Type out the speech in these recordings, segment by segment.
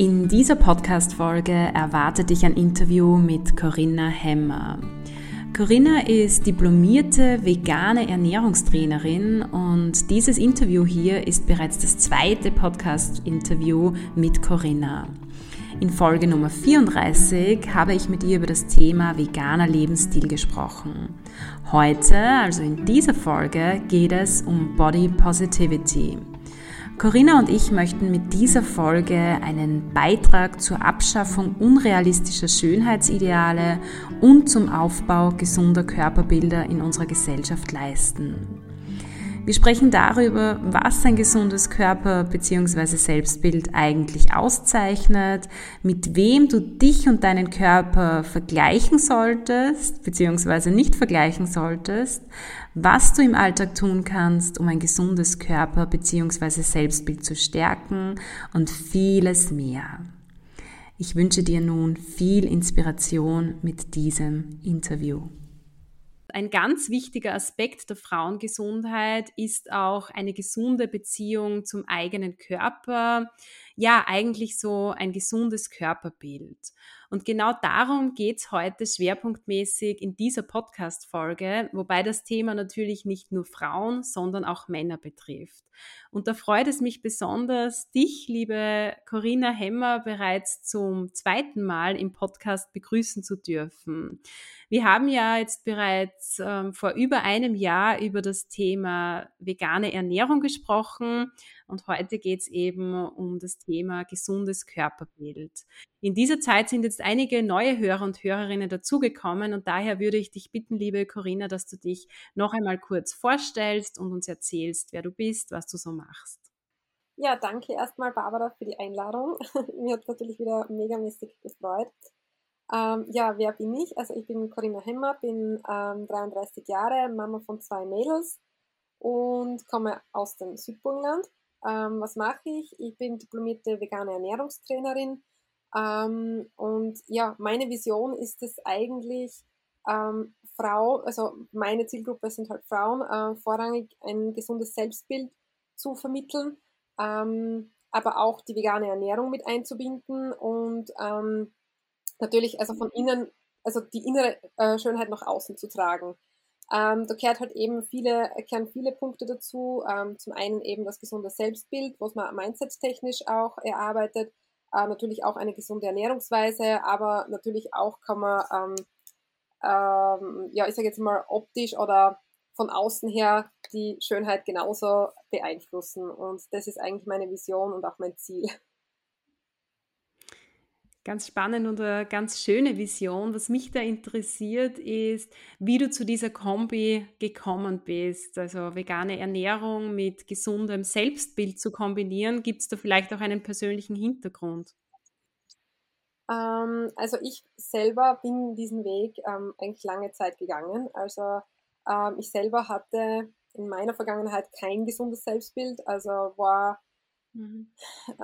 In dieser Podcast-Folge erwartet dich ein Interview mit Corinna Hemmer. Corinna ist diplomierte vegane Ernährungstrainerin und dieses Interview hier ist bereits das zweite Podcast-Interview mit Corinna. In Folge Nummer 34 habe ich mit ihr über das Thema veganer Lebensstil gesprochen. Heute, also in dieser Folge, geht es um Body Positivity. Corinna und ich möchten mit dieser Folge einen Beitrag zur Abschaffung unrealistischer Schönheitsideale und zum Aufbau gesunder Körperbilder in unserer Gesellschaft leisten. Wir sprechen darüber, was ein gesundes Körper- bzw. Selbstbild eigentlich auszeichnet, mit wem du dich und deinen Körper vergleichen solltest bzw. nicht vergleichen solltest, was du im Alltag tun kannst, um ein gesundes Körper- bzw. Selbstbild zu stärken und vieles mehr. Ich wünsche dir nun viel Inspiration mit diesem Interview. Ein ganz wichtiger Aspekt der Frauengesundheit ist auch eine gesunde Beziehung zum eigenen Körper. Ja, eigentlich so ein gesundes Körperbild. Und genau darum geht's heute schwerpunktmäßig in dieser Podcast-Folge, wobei das Thema natürlich nicht nur Frauen, sondern auch Männer betrifft. Und da freut es mich besonders, dich, liebe Corinna Hemmer, bereits zum zweiten Mal im Podcast begrüßen zu dürfen. Wir haben ja jetzt bereits ähm, vor über einem Jahr über das Thema vegane Ernährung gesprochen und heute geht es eben um das Thema gesundes Körperbild. In dieser Zeit sind jetzt einige neue Hörer und Hörerinnen dazugekommen und daher würde ich dich bitten, liebe Corinna, dass du dich noch einmal kurz vorstellst und uns erzählst, wer du bist, was du so machst. Ja, danke erstmal Barbara für die Einladung. Mir hat es natürlich wieder megamäßig gefreut. Ähm, ja, wer bin ich? Also ich bin Corinna Hemmer, bin ähm, 33 Jahre, Mama von zwei Mädels und komme aus dem Südburgenland. Ähm, was mache ich? Ich bin diplomierte vegane Ernährungstrainerin. Ähm, und ja, meine Vision ist es eigentlich, ähm, Frau, also meine Zielgruppe sind halt Frauen, äh, vorrangig ein gesundes Selbstbild zu vermitteln, ähm, aber auch die vegane Ernährung mit einzubinden und ähm, natürlich also von innen, also die innere äh, Schönheit nach außen zu tragen. Ähm, da gehört halt eben viele, kehren viele Punkte dazu. Ähm, zum einen eben das gesunde Selbstbild, was man mindset-technisch auch erarbeitet. Äh, natürlich auch eine gesunde Ernährungsweise, aber natürlich auch kann man, ähm, ähm, ja, ich sage jetzt mal optisch oder von außen her die Schönheit genauso beeinflussen. Und das ist eigentlich meine Vision und auch mein Ziel. Ganz spannend und eine ganz schöne Vision. Was mich da interessiert, ist, wie du zu dieser Kombi gekommen bist. Also vegane Ernährung mit gesundem Selbstbild zu kombinieren. Gibt es da vielleicht auch einen persönlichen Hintergrund? Ähm, also ich selber bin diesen Weg ähm, eigentlich lange Zeit gegangen. Also ähm, ich selber hatte in meiner Vergangenheit kein gesundes Selbstbild. Also war Mhm.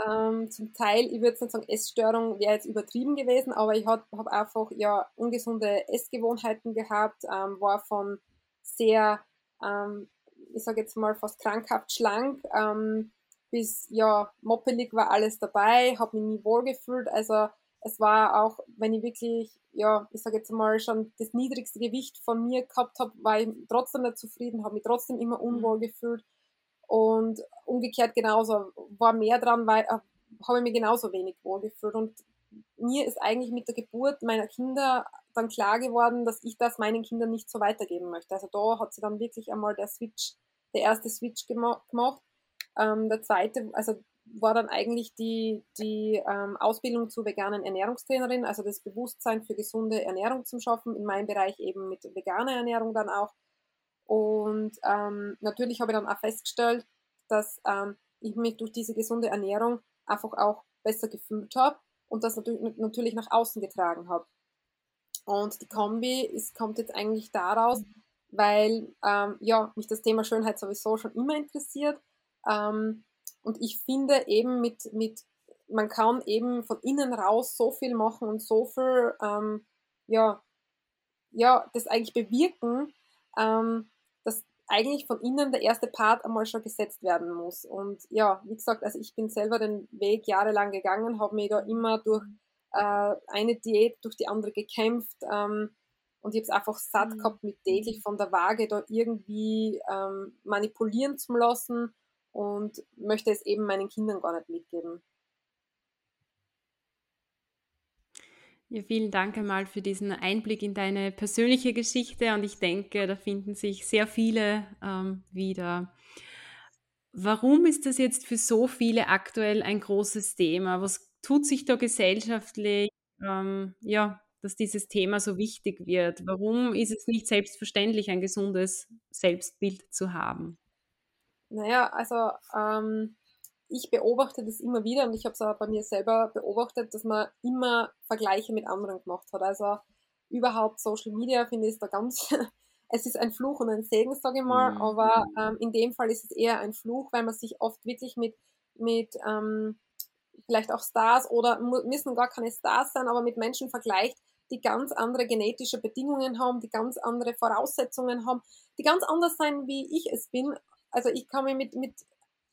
Ähm, zum Teil, ich würde nicht sagen, Essstörung wäre jetzt übertrieben gewesen, aber ich habe hab einfach ja ungesunde Essgewohnheiten gehabt, ähm, war von sehr, ähm, ich sage jetzt mal fast krankhaft schlank, ähm, bis ja moppelig war alles dabei, habe mich nie wohl gefühlt, also es war auch, wenn ich wirklich, ja, ich sage jetzt mal schon das niedrigste Gewicht von mir gehabt habe, war ich trotzdem nicht zufrieden, habe mich trotzdem immer mhm. unwohl gefühlt und umgekehrt genauso, war mehr dran, weil äh, habe ich mich genauso wenig wohlgefühlt. Und mir ist eigentlich mit der Geburt meiner Kinder dann klar geworden, dass ich das meinen Kindern nicht so weitergeben möchte. Also da hat sie dann wirklich einmal der Switch, der erste Switch gemacht. Ähm, der zweite, also war dann eigentlich die, die ähm, Ausbildung zur veganen Ernährungstrainerin, also das Bewusstsein für gesunde Ernährung zu schaffen, in meinem Bereich eben mit veganer Ernährung dann auch. Und ähm, natürlich habe ich dann auch festgestellt, dass ähm, ich mich durch diese gesunde Ernährung einfach auch besser gefühlt habe und das natürlich, natürlich nach außen getragen habe. Und die Kombi ist, kommt jetzt eigentlich daraus, weil ähm, ja, mich das Thema Schönheit sowieso schon immer interessiert. Ähm, und ich finde eben mit, mit, man kann eben von innen raus so viel machen und so viel, ähm, ja, ja, das eigentlich bewirken, ähm, eigentlich von innen der erste Part einmal schon gesetzt werden muss. Und ja, wie gesagt, also ich bin selber den Weg jahrelang gegangen, habe mich da immer durch äh, eine Diät, durch die andere gekämpft. Ähm, und ich habe es einfach satt mhm. gehabt, mit täglich von der Waage da irgendwie ähm, manipulieren zu lassen und möchte es eben meinen Kindern gar nicht mitgeben. Ja, vielen Dank einmal für diesen Einblick in deine persönliche Geschichte und ich denke, da finden sich sehr viele ähm, wieder. Warum ist das jetzt für so viele aktuell ein großes Thema? Was tut sich da gesellschaftlich, ähm, ja, dass dieses Thema so wichtig wird? Warum ist es nicht selbstverständlich, ein gesundes Selbstbild zu haben? Naja, also ähm, ich beobachte das immer wieder und ich habe es auch bei mir selber beobachtet, dass man immer Vergleiche mit anderen gemacht hat. Also überhaupt Social Media finde ich da ganz, es ist ein Fluch und ein Segen, sage ich mal, mhm. aber ähm, in dem Fall ist es eher ein Fluch, weil man sich oft wirklich mit, mit ähm, vielleicht auch Stars oder müssen gar keine Stars sein, aber mit Menschen vergleicht, die ganz andere genetische Bedingungen haben, die ganz andere Voraussetzungen haben, die ganz anders sein, wie ich es bin. Also ich kann mich mit, mit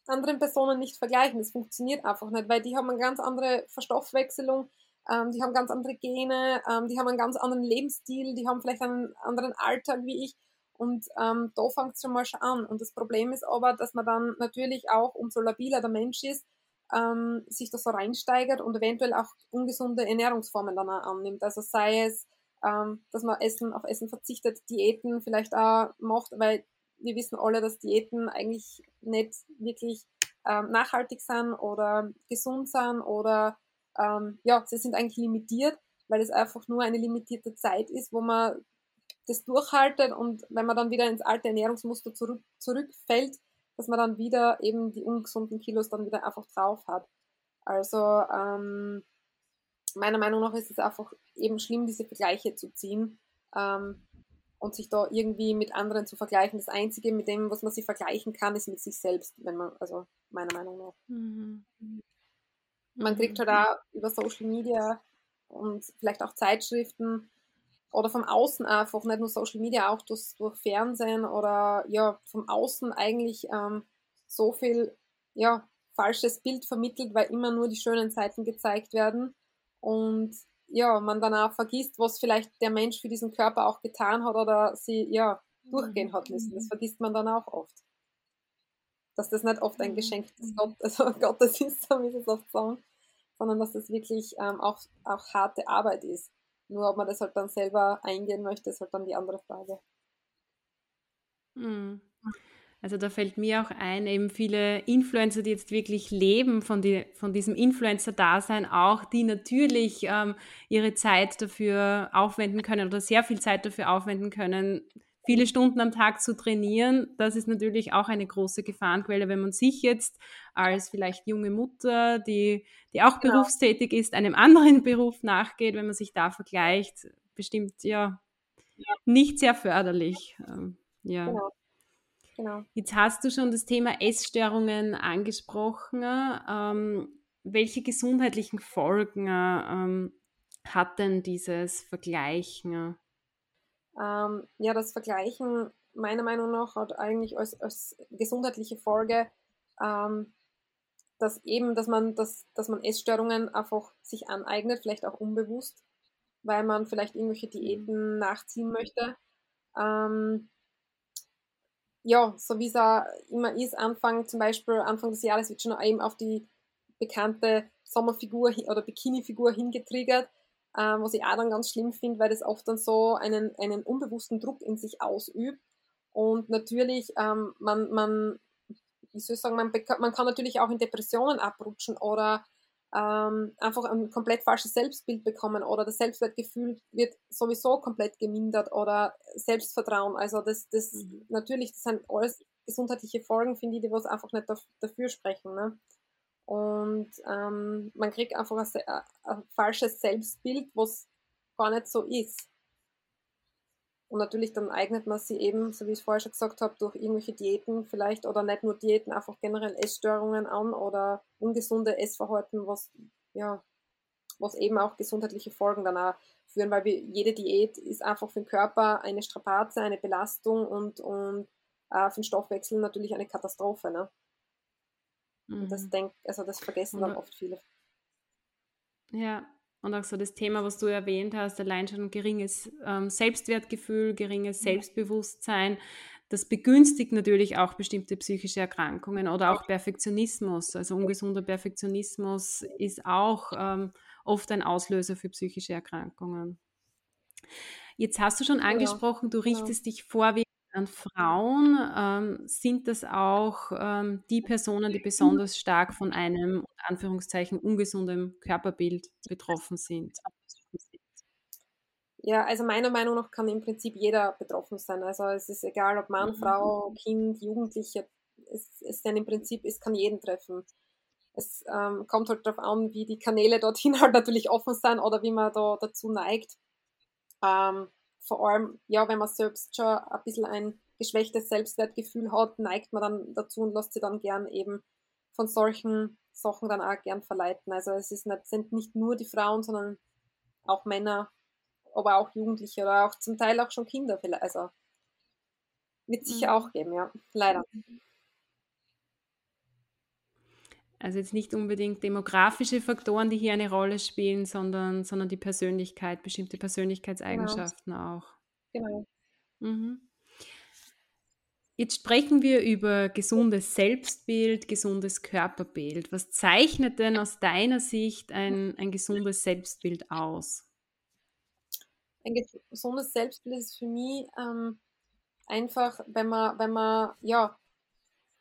anderen Personen nicht vergleichen. Das funktioniert einfach nicht, weil die haben eine ganz andere Verstoffwechselung, ähm, die haben ganz andere Gene, ähm, die haben einen ganz anderen Lebensstil, die haben vielleicht einen anderen Alltag wie ich. Und ähm, da fängt es schon mal schon an. Und das Problem ist aber, dass man dann natürlich auch, umso labiler der Mensch ist, ähm, sich da so reinsteigert und eventuell auch ungesunde Ernährungsformen dann auch annimmt. Also sei es, ähm, dass man Essen auf Essen verzichtet, Diäten vielleicht auch macht, weil wir wissen alle, dass Diäten eigentlich nicht wirklich ähm, nachhaltig sind oder gesund sind oder ähm, ja, sie sind eigentlich limitiert, weil es einfach nur eine limitierte Zeit ist, wo man das durchhaltet und wenn man dann wieder ins alte Ernährungsmuster zurück, zurückfällt, dass man dann wieder eben die ungesunden Kilos dann wieder einfach drauf hat. Also ähm, meiner Meinung nach ist es einfach eben schlimm, diese Vergleiche zu ziehen. Ähm, und sich da irgendwie mit anderen zu vergleichen. Das Einzige, mit dem, was man sich vergleichen kann, ist mit sich selbst, wenn man, also meiner Meinung nach. Mhm. Man kriegt halt auch über Social Media und vielleicht auch Zeitschriften oder vom Außen einfach, nicht nur Social Media, auch durch, durch Fernsehen oder ja, vom Außen eigentlich ähm, so viel ja, falsches Bild vermittelt, weil immer nur die schönen Seiten gezeigt werden. Und ja, man danach vergisst, was vielleicht der Mensch für diesen Körper auch getan hat oder sie ja durchgehen hat müssen. Das mhm. vergisst man dann auch oft. Dass das nicht oft ein mhm. Geschenk des Gott, also Gottes ist, so wie sie es oft sagen, sondern dass das wirklich ähm, auch, auch harte Arbeit ist. Nur ob man das halt dann selber eingehen möchte, ist halt dann die andere Frage. Mhm. Also da fällt mir auch ein, eben viele Influencer, die jetzt wirklich leben von, die, von diesem Influencer-Dasein auch, die natürlich ähm, ihre Zeit dafür aufwenden können oder sehr viel Zeit dafür aufwenden können, viele Stunden am Tag zu trainieren. Das ist natürlich auch eine große Gefahrenquelle, wenn man sich jetzt als vielleicht junge Mutter, die, die auch genau. berufstätig ist, einem anderen Beruf nachgeht, wenn man sich da vergleicht, bestimmt ja, ja. nicht sehr förderlich. Ähm, ja. Genau. Genau. Jetzt hast du schon das Thema Essstörungen angesprochen. Ähm, welche gesundheitlichen Folgen ähm, hat denn dieses Vergleichen? Ähm, ja, das Vergleichen meiner Meinung nach hat eigentlich als, als gesundheitliche Folge, ähm, dass eben, dass man, dass, dass man Essstörungen einfach sich aneignet, vielleicht auch unbewusst, weil man vielleicht irgendwelche Diäten nachziehen möchte. Ähm, ja, so wie es auch immer ist, Anfang zum Beispiel, Anfang des Jahres wird schon eben auf die bekannte Sommerfigur oder Bikini-Figur hingetriggert, äh, was ich auch dann ganz schlimm finde, weil das oft dann so einen, einen unbewussten Druck in sich ausübt. Und natürlich, ähm, man, man, wie soll ich sagen, man, man kann natürlich auch in Depressionen abrutschen oder ähm, einfach ein komplett falsches Selbstbild bekommen oder das Selbstwertgefühl wird sowieso komplett gemindert oder Selbstvertrauen. Also das, das mhm. natürlich, das sind alles gesundheitliche Folgen, finde ich, die was einfach nicht dafür sprechen. Ne? Und ähm, man kriegt einfach ein, ein, falsches Selbstbild, was gar nicht so ist. Und natürlich dann eignet man sie eben, so wie ich es vorher schon gesagt habe, durch irgendwelche Diäten vielleicht oder nicht nur Diäten, einfach generell Essstörungen an oder ungesunde Essverhalten, was ja, was eben auch gesundheitliche Folgen danach führen, weil wir, jede Diät ist einfach für den Körper eine Strapaze, eine Belastung und, und äh, für den Stoffwechsel natürlich eine Katastrophe. Ne? Mhm. Das denk, also das vergessen dann oft viele. Ja, und auch so das Thema, was du erwähnt hast, allein schon ein geringes ähm, Selbstwertgefühl, geringes Selbstbewusstsein, das begünstigt natürlich auch bestimmte psychische Erkrankungen oder auch Perfektionismus. Also ungesunder Perfektionismus ist auch ähm, oft ein Auslöser für psychische Erkrankungen. Jetzt hast du schon angesprochen, du richtest dich vorwiegend an Frauen. Ähm, sind das auch ähm, die Personen, die besonders stark von einem, Anführungszeichen, ungesundem Körperbild betroffen sind? Ja, also meiner Meinung nach kann im Prinzip jeder betroffen sein. Also es ist egal, ob Mann, mhm. Frau, Kind, Jugendliche. Es ist dann im Prinzip, es kann jeden treffen. Es ähm, kommt halt darauf an, wie die Kanäle dorthin halt natürlich offen sind oder wie man da dazu neigt. Ähm, vor allem, ja, wenn man selbst schon ein bisschen ein geschwächtes Selbstwertgefühl hat, neigt man dann dazu und lässt sich dann gern eben von solchen Sachen dann auch gern verleiten. Also es ist nicht, sind nicht nur die Frauen, sondern auch Männer, aber auch Jugendliche oder auch zum Teil auch schon Kinder vielleicht. Also wird sicher mhm. auch geben, ja, leider. Also jetzt nicht unbedingt demografische Faktoren, die hier eine Rolle spielen, sondern, sondern die Persönlichkeit, bestimmte Persönlichkeitseigenschaften genau. auch. Genau. Mhm. Jetzt sprechen wir über gesundes Selbstbild, gesundes Körperbild. Was zeichnet denn aus deiner Sicht ein, ein gesundes Selbstbild aus? Ein gesundes Selbstbild ist für mich ähm, einfach, wenn man, wenn man ja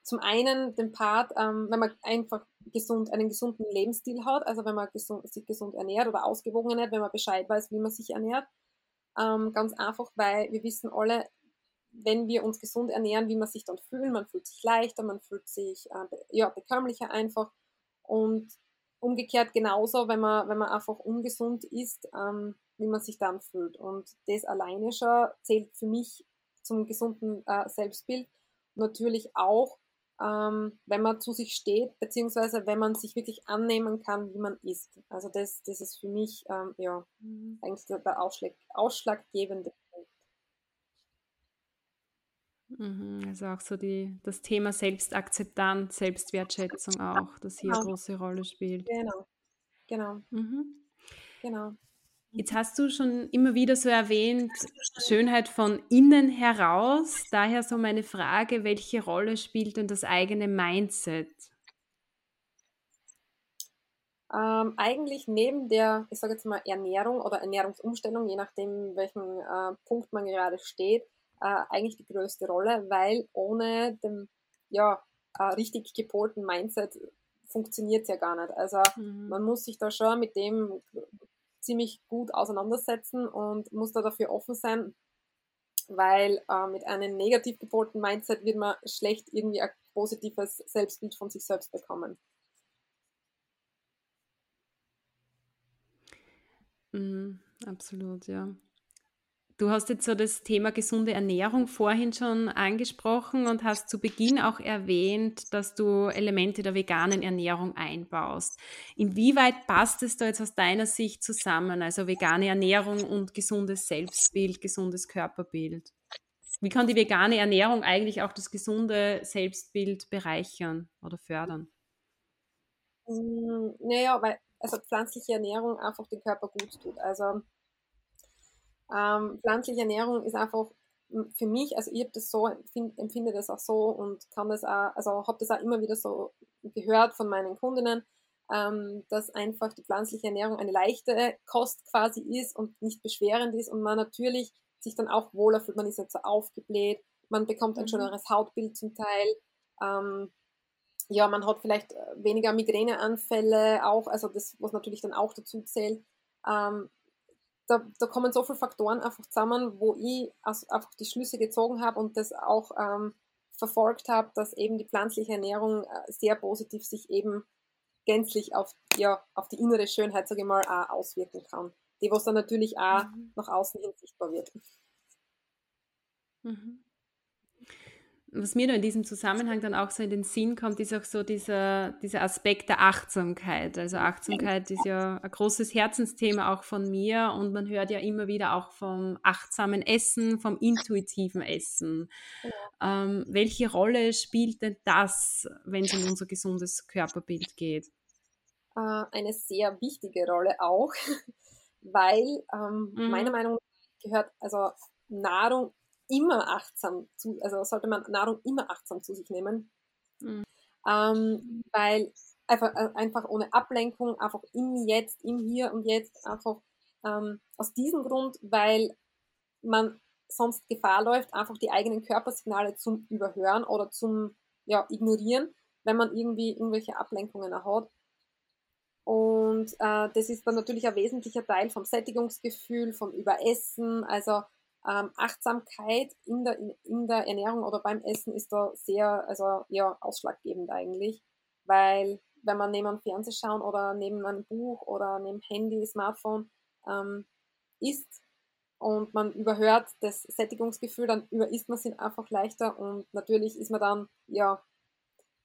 zum einen den Part, ähm, wenn man einfach gesund, einen gesunden Lebensstil hat, also wenn man gesund, sich gesund ernährt oder ausgewogen ernährt, wenn man Bescheid weiß, wie man sich ernährt. Ähm, ganz einfach, weil wir wissen alle, wenn wir uns gesund ernähren, wie man sich dann fühlt. Man fühlt sich leichter, man fühlt sich äh, ja, bekömmlicher einfach. Und umgekehrt genauso, wenn man, wenn man einfach ungesund ist, ähm, wie man sich dann fühlt. Und das alleine schon zählt für mich zum gesunden äh, Selbstbild. Natürlich auch ähm, wenn man zu sich steht, beziehungsweise wenn man sich wirklich annehmen kann, wie man ist. Also das, das ist für mich ähm, ja mhm. eigentlich der Ausschlag, ausschlaggebende Punkt. Mhm, also auch so die, das Thema Selbstakzeptanz, Selbstwertschätzung auch, das hier eine genau. große Rolle spielt. Genau, genau. Mhm. Genau. Jetzt hast du schon immer wieder so erwähnt, Schönheit von innen heraus. Daher so meine Frage, welche Rolle spielt denn das eigene Mindset? Ähm, eigentlich neben der, ich sage jetzt mal, Ernährung oder Ernährungsumstellung, je nachdem, welchen äh, Punkt man gerade steht, äh, eigentlich die größte Rolle, weil ohne dem ja, äh, richtig gepolten Mindset funktioniert es ja gar nicht. Also mhm. man muss sich da schon mit dem ziemlich gut auseinandersetzen und muss da dafür offen sein, weil äh, mit einem negativ gepolten Mindset wird man schlecht irgendwie ein positives Selbstbild von sich selbst bekommen. Mhm, absolut, ja. Du hast jetzt so das Thema gesunde Ernährung vorhin schon angesprochen und hast zu Beginn auch erwähnt, dass du Elemente der veganen Ernährung einbaust. Inwieweit passt es da jetzt aus deiner Sicht zusammen, also vegane Ernährung und gesundes Selbstbild, gesundes Körperbild? Wie kann die vegane Ernährung eigentlich auch das gesunde Selbstbild bereichern oder fördern? Mm, naja, weil also pflanzliche Ernährung einfach den Körper gut tut. Also ähm, pflanzliche Ernährung ist einfach für mich, also ich habe das so, empfinde das auch so und kann das auch, also habe das auch immer wieder so gehört von meinen Kundinnen, ähm, dass einfach die pflanzliche Ernährung eine leichte Kost quasi ist und nicht beschwerend ist und man natürlich sich dann auch wohler fühlt, man ist nicht so aufgebläht, man bekommt ein mhm. schöneres Hautbild zum Teil, ähm, ja, man hat vielleicht weniger Migräneanfälle auch, also das, was natürlich dann auch dazu zählt. Ähm, da, da kommen so viele Faktoren einfach zusammen, wo ich einfach die Schlüsse gezogen habe und das auch ähm, verfolgt habe, dass eben die pflanzliche Ernährung äh, sehr positiv sich eben gänzlich auf, ja, auf die innere Schönheit, sage ich mal, auch auswirken kann. Die, was dann natürlich auch mhm. nach außen hin sichtbar wird. Mhm was mir da in diesem Zusammenhang dann auch so in den Sinn kommt, ist auch so dieser, dieser Aspekt der Achtsamkeit. Also Achtsamkeit ist ja ein großes Herzensthema auch von mir und man hört ja immer wieder auch vom achtsamen Essen, vom intuitiven Essen. Ja. Ähm, welche Rolle spielt denn das, wenn es um unser gesundes Körperbild geht? Äh, eine sehr wichtige Rolle auch, weil ähm, mhm. meiner Meinung nach gehört also Nahrung immer achtsam zu, also sollte man Nahrung immer achtsam zu sich nehmen. Mhm. Ähm, weil einfach, äh, einfach ohne Ablenkung, einfach im Jetzt, im Hier und Jetzt, einfach ähm, aus diesem Grund, weil man sonst Gefahr läuft, einfach die eigenen Körpersignale zum Überhören oder zum ja, Ignorieren, wenn man irgendwie irgendwelche Ablenkungen hat. Und äh, das ist dann natürlich ein wesentlicher Teil vom Sättigungsgefühl, vom Überessen. Also ähm, Achtsamkeit in der, in, der Ernährung oder beim Essen ist da sehr, also ja, ausschlaggebend eigentlich, weil wenn man neben einem Fernseher schauen oder neben einem Buch oder neben Handy, Smartphone ähm, isst und man überhört das Sättigungsgefühl, dann überisst man sich einfach leichter und natürlich ist man dann ja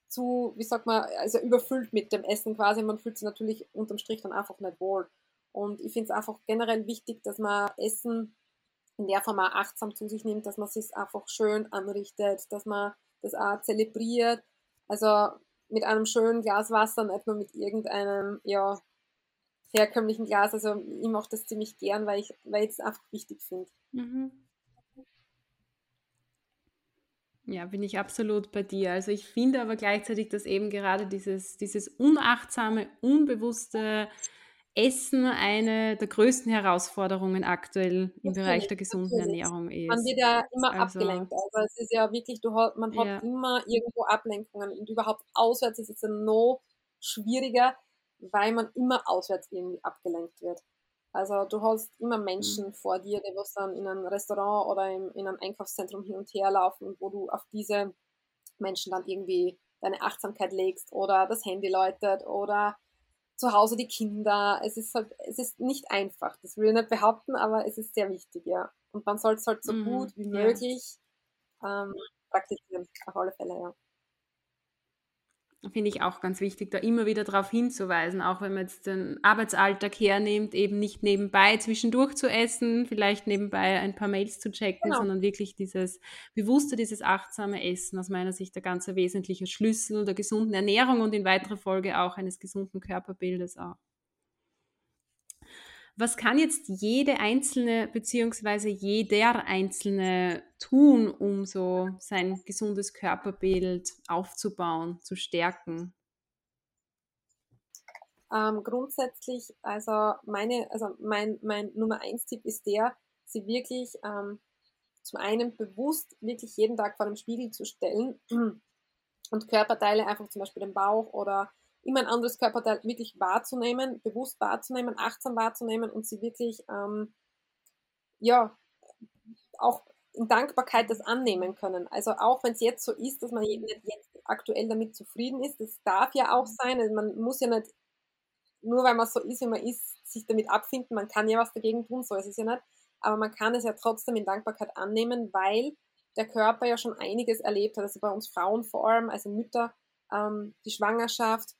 zu, wie sagt man, also überfüllt mit dem Essen quasi. Man fühlt sich natürlich unterm Strich dann einfach nicht wohl. Und ich finde es einfach generell wichtig, dass man Essen in der Form auch achtsam zu sich nimmt, dass man es einfach schön anrichtet, dass man das auch zelebriert. Also mit einem schönen Glas Wasser, nicht nur mit irgendeinem, ja, herkömmlichen Glas. Also ich mache das ziemlich gern, weil ich, weil es einfach wichtig finde. Mhm. Ja, bin ich absolut bei dir. Also ich finde aber gleichzeitig, dass eben gerade dieses, dieses unachtsame, unbewusste Essen eine der größten Herausforderungen aktuell im okay, Bereich der gesunden. Ernährung ist. Man wird ja immer also, abgelenkt. Also es ist ja wirklich, du man hat ja. immer irgendwo Ablenkungen und überhaupt auswärts ist es ja noch schwieriger, weil man immer auswärts irgendwie abgelenkt wird. Also du hast immer Menschen mhm. vor dir, die was dann in einem Restaurant oder im, in einem Einkaufszentrum hin und her laufen, wo du auf diese Menschen dann irgendwie deine Achtsamkeit legst oder das Handy läutet oder zu Hause die Kinder. Es ist halt, es ist nicht einfach, das will ich nicht behaupten, aber es ist sehr wichtig, ja. Und man soll es halt so mhm, gut wie ja. möglich ähm, praktizieren, auf alle Fälle, ja finde ich auch ganz wichtig, da immer wieder darauf hinzuweisen, auch wenn man jetzt den Arbeitsalltag hernimmt, eben nicht nebenbei zwischendurch zu essen, vielleicht nebenbei ein paar Mails zu checken, genau. sondern wirklich dieses bewusste, dieses achtsame Essen aus meiner Sicht der ganze wesentliche Schlüssel der gesunden Ernährung und in weiterer Folge auch eines gesunden Körperbildes auch. Was kann jetzt jede einzelne beziehungsweise jeder einzelne tun, um so sein gesundes Körperbild aufzubauen, zu stärken? Ähm, grundsätzlich, also meine, also mein, mein Nummer eins Tipp ist der, sie wirklich ähm, zum einen bewusst wirklich jeden Tag vor dem Spiegel zu stellen und Körperteile einfach zum Beispiel den Bauch oder immer ein anderes Körperteil wirklich wahrzunehmen, bewusst wahrzunehmen, achtsam wahrzunehmen und sie wirklich, ähm, ja, auch in Dankbarkeit das annehmen können. Also auch wenn es jetzt so ist, dass man nicht jetzt aktuell damit zufrieden ist, das darf ja auch sein. Also man muss ja nicht, nur weil man so ist, wie man ist, sich damit abfinden, man kann ja was dagegen tun, so ist es ja nicht. aber man kann es ja trotzdem in Dankbarkeit annehmen, weil der Körper ja schon einiges erlebt hat. Also bei uns Frauen vor allem, also Mütter, ähm, die Schwangerschaft,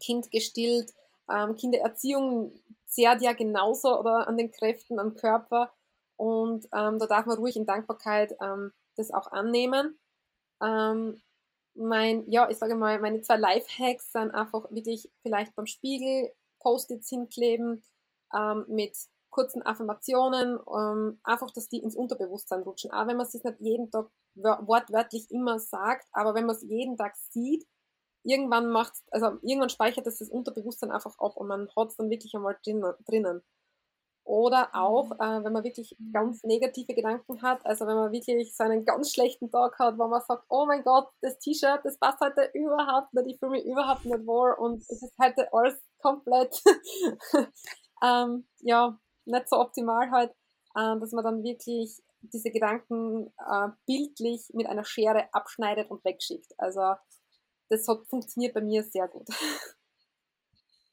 Kind gestillt, ähm, Kindererziehung zehrt ja genauso oder an den Kräften, am Körper. Und ähm, da darf man ruhig in Dankbarkeit ähm, das auch annehmen. Ähm, mein, ja, ich sage mal, meine zwei Lifehacks sind einfach wirklich vielleicht beim Spiegel Post-its hinkleben ähm, mit kurzen Affirmationen, ähm, einfach, dass die ins Unterbewusstsein rutschen. Auch wenn man es nicht jeden Tag wortwörtlich immer sagt, aber wenn man es jeden Tag sieht, irgendwann macht, also irgendwann speichert es das Unterbewusstsein einfach ab und man hat es dann wirklich einmal drinnen. Oder auch, mhm. äh, wenn man wirklich ganz negative Gedanken hat, also wenn man wirklich so einen ganz schlechten Tag hat, wo man sagt, oh mein Gott, das T-Shirt, das passt heute überhaupt nicht, ich fühle mich überhaupt nicht wohl und es ist heute alles komplett, ähm, ja, nicht so optimal halt, äh, dass man dann wirklich diese Gedanken äh, bildlich mit einer Schere abschneidet und wegschickt. Also das hat funktioniert bei mir sehr gut.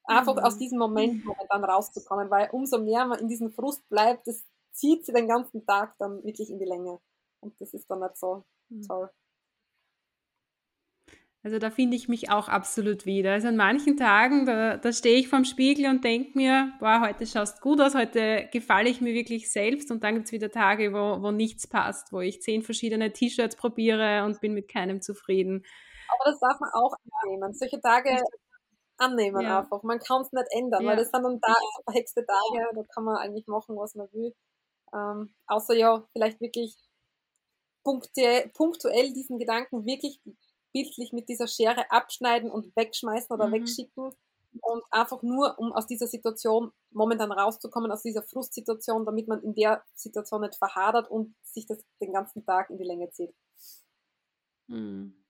Einfach mhm. aus diesem Moment dann rauszukommen, weil umso mehr man in diesem Frust bleibt, das zieht sie den ganzen Tag dann wirklich in die Länge. Und das ist dann nicht so mhm. toll. Also da finde ich mich auch absolut wieder. Also an manchen Tagen, da, da stehe ich vorm Spiegel und denke mir, boah, heute schaust gut aus, heute gefalle ich mir wirklich selbst. Und dann gibt es wieder Tage, wo, wo nichts passt, wo ich zehn verschiedene T-Shirts probiere und bin mit keinem zufrieden. Aber das darf man auch annehmen. Solche Tage annehmen ja. einfach. Man kann es nicht ändern, ja. weil das sind dann da verhexte Tage, da kann man eigentlich machen, was man will. Ähm, außer ja, vielleicht wirklich punktuell diesen Gedanken wirklich bildlich mit dieser Schere abschneiden und wegschmeißen oder mhm. wegschicken und einfach nur, um aus dieser Situation momentan rauszukommen, aus dieser Frustsituation, damit man in der Situation nicht verhadert und sich das den ganzen Tag in die Länge zieht. Mhm.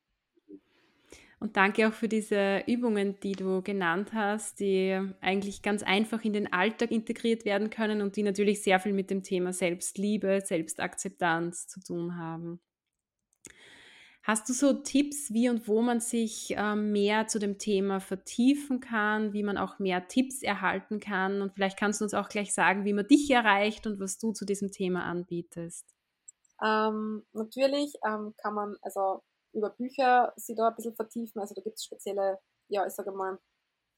Und danke auch für diese Übungen, die du genannt hast, die eigentlich ganz einfach in den Alltag integriert werden können und die natürlich sehr viel mit dem Thema Selbstliebe, Selbstakzeptanz zu tun haben. Hast du so Tipps, wie und wo man sich ähm, mehr zu dem Thema vertiefen kann, wie man auch mehr Tipps erhalten kann? Und vielleicht kannst du uns auch gleich sagen, wie man dich erreicht und was du zu diesem Thema anbietest. Ähm, natürlich ähm, kann man also über Bücher sich da ein bisschen vertiefen. Also da gibt es spezielle, ja, ich sage mal,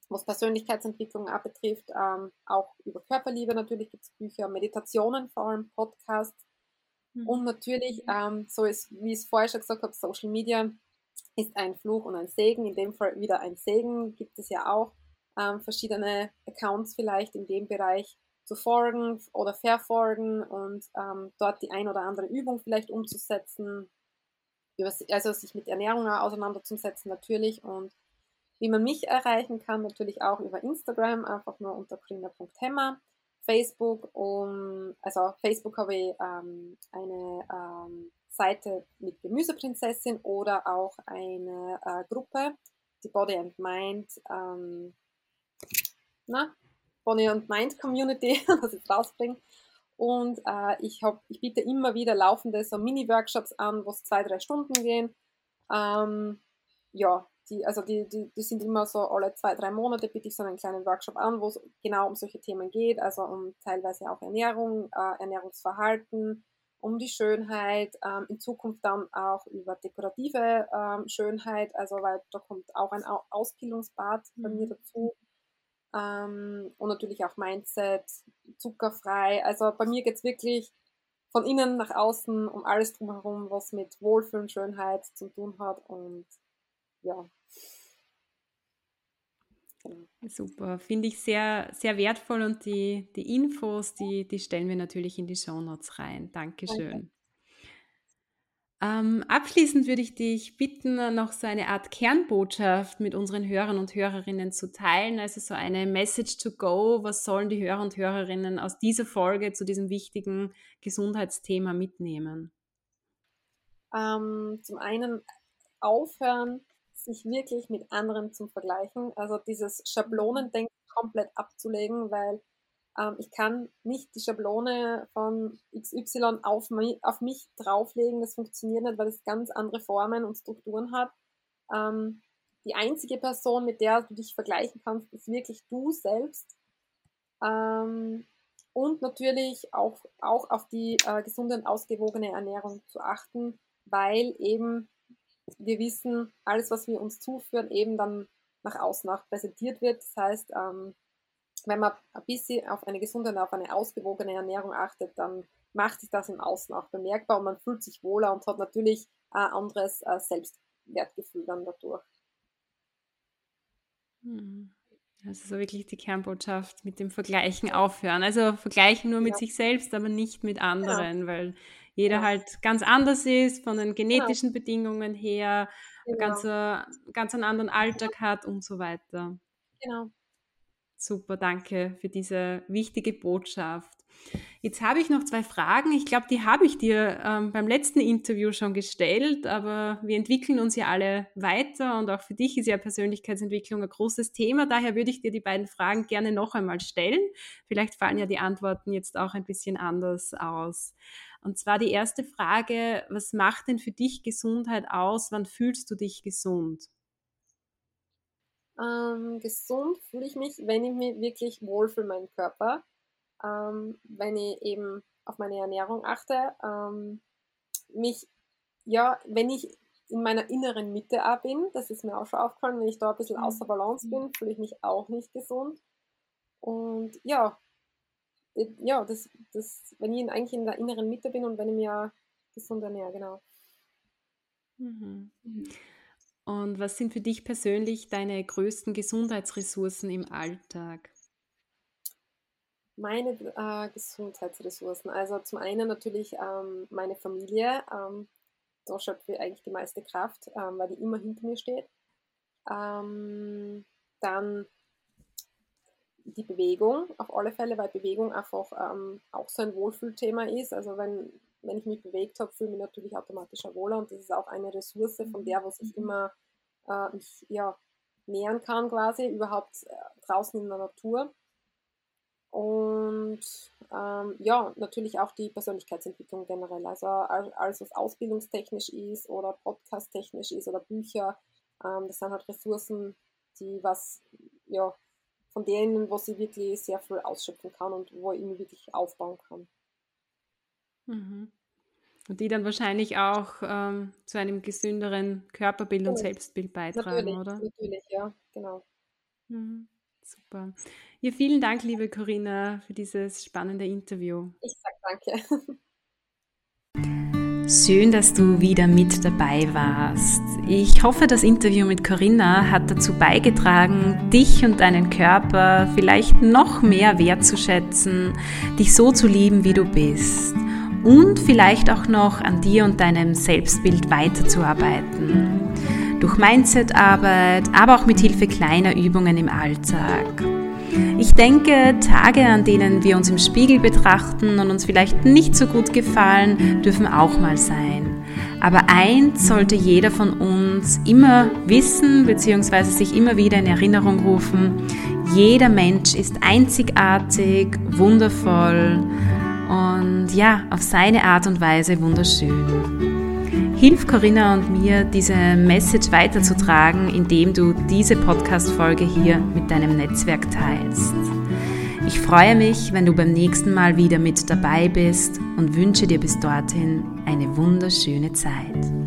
was Persönlichkeitsentwicklung auch betrifft, ähm, auch über Körperliebe natürlich gibt es Bücher, Meditationen vor allem, Podcasts Mhm. Und natürlich, ähm, so ist, wie ich es vorher schon gesagt habe, Social Media ist ein Fluch und ein Segen. In dem Fall wieder ein Segen. Gibt es ja auch ähm, verschiedene Accounts vielleicht in dem Bereich zu folgen oder verfolgen und ähm, dort die ein oder andere Übung vielleicht umzusetzen. Also sich mit Ernährung auseinanderzusetzen natürlich und wie man mich erreichen kann, natürlich auch über Instagram, einfach nur unter grüner.hemmer. Facebook um, also Facebook habe ich ähm, eine ähm, Seite mit Gemüseprinzessin oder auch eine äh, Gruppe, die Body and Mind, ähm, na, Body and Mind Community, das ich rausbringe. Und äh, ich, hab, ich biete immer wieder laufende so Mini-Workshops an, wo es zwei, drei Stunden gehen. Ähm, ja, die, also die, die, die sind immer so alle zwei, drei Monate biete ich so einen kleinen Workshop an, wo es genau um solche Themen geht, also um teilweise auch Ernährung, äh, Ernährungsverhalten, um die Schönheit, ähm, in Zukunft dann auch über dekorative ähm, Schönheit, also weil da kommt auch ein Ausbildungsbad bei mir mhm. dazu. Ähm, und natürlich auch Mindset, zuckerfrei. Also bei mir geht es wirklich von innen nach außen um alles drumherum, was mit Wohlfühlen, Schönheit zu tun hat. Und ja. Genau. Super, finde ich sehr, sehr wertvoll und die, die Infos, die, die stellen wir natürlich in die Show Notes rein. Dankeschön. Danke. Ähm, abschließend würde ich dich bitten, noch so eine Art Kernbotschaft mit unseren Hörern und Hörerinnen zu teilen, also so eine Message to go. Was sollen die Hörer und Hörerinnen aus dieser Folge zu diesem wichtigen Gesundheitsthema mitnehmen? Ähm, zum einen aufhören, sich wirklich mit anderen zu vergleichen. Also dieses Schablonendenken komplett abzulegen, weil ähm, ich kann nicht die Schablone von XY auf, mi auf mich drauflegen. Das funktioniert nicht, weil es ganz andere Formen und Strukturen hat. Ähm, die einzige Person, mit der du dich vergleichen kannst, ist wirklich du selbst. Ähm, und natürlich auch, auch auf die äh, gesunde und ausgewogene Ernährung zu achten, weil eben wir wissen, alles, was wir uns zuführen, eben dann nach außen auch präsentiert wird. Das heißt, ähm, wenn man ein bisschen auf eine gesunde und auf eine ausgewogene Ernährung achtet, dann macht sich das im Außen auch bemerkbar und man fühlt sich wohler und hat natürlich ein anderes äh, Selbstwertgefühl dann dadurch. Hm. Das ist so wirklich die Kernbotschaft mit dem Vergleichen aufhören. Also vergleichen nur mit ja. sich selbst, aber nicht mit anderen, ja. weil jeder ja. halt ganz anders ist, von den genetischen Bedingungen her, genau. ganz, ganz einen anderen Alltag hat und so weiter. Genau. Super, danke für diese wichtige Botschaft. Jetzt habe ich noch zwei Fragen. Ich glaube, die habe ich dir ähm, beim letzten Interview schon gestellt, aber wir entwickeln uns ja alle weiter und auch für dich ist ja Persönlichkeitsentwicklung ein großes Thema. Daher würde ich dir die beiden Fragen gerne noch einmal stellen. Vielleicht fallen ja die Antworten jetzt auch ein bisschen anders aus. Und zwar die erste Frage, was macht denn für dich Gesundheit aus? Wann fühlst du dich gesund? Ähm, gesund fühle ich mich, wenn ich mich wirklich wohlfühle, meinen Körper. Ähm, wenn ich eben auf meine Ernährung achte, ähm, mich, ja, wenn ich in meiner inneren Mitte auch bin, das ist mir auch schon aufgefallen, wenn ich da ein bisschen außer mhm. Balance bin, fühle ich mich auch nicht gesund. Und ja, ja, das, das, wenn ich eigentlich in der inneren Mitte bin und wenn ich mir gesund ernähre, genau. Mhm. Und was sind für dich persönlich deine größten Gesundheitsressourcen im Alltag? Meine äh, Gesundheitsressourcen. Also zum einen natürlich ähm, meine Familie. Ähm, da schöpfe ich eigentlich die meiste Kraft, ähm, weil die immer hinter mir steht. Ähm, dann die Bewegung auf alle Fälle, weil Bewegung einfach ähm, auch so ein Wohlfühlthema ist. Also wenn wenn ich mich bewegt habe, fühle ich mich natürlich automatisch wohler und das ist auch eine Ressource, von der, was ich mhm. immer äh, mich ja, nähern kann quasi, überhaupt äh, draußen in der Natur. Und ähm, ja, natürlich auch die Persönlichkeitsentwicklung generell. Also alles, was ausbildungstechnisch ist oder podcasttechnisch ist oder Bücher, ähm, das sind halt Ressourcen, die was, ja, von denen, wo sie wirklich sehr viel ausschöpfen kann und wo ich mich wirklich aufbauen kann. Mhm. Und die dann wahrscheinlich auch ähm, zu einem gesünderen Körperbild und oh, Selbstbild beitragen, natürlich, oder? Natürlich, ja, genau. Mhm, super. Ja, vielen Dank, liebe Corinna, für dieses spannende Interview. Ich sag danke. Schön, dass du wieder mit dabei warst. Ich hoffe, das Interview mit Corinna hat dazu beigetragen, dich und deinen Körper vielleicht noch mehr wertzuschätzen, dich so zu lieben, wie du bist und vielleicht auch noch an dir und deinem Selbstbild weiterzuarbeiten. Durch Mindsetarbeit, aber auch mit Hilfe kleiner Übungen im Alltag. Ich denke, Tage, an denen wir uns im Spiegel betrachten und uns vielleicht nicht so gut gefallen, dürfen auch mal sein. Aber eins sollte jeder von uns immer wissen bzw. sich immer wieder in Erinnerung rufen. Jeder Mensch ist einzigartig, wundervoll und ja, auf seine Art und Weise wunderschön. Hilf Corinna und mir, diese Message weiterzutragen, indem du diese Podcast-Folge hier mit deinem Netzwerk teilst. Ich freue mich, wenn du beim nächsten Mal wieder mit dabei bist und wünsche dir bis dorthin eine wunderschöne Zeit.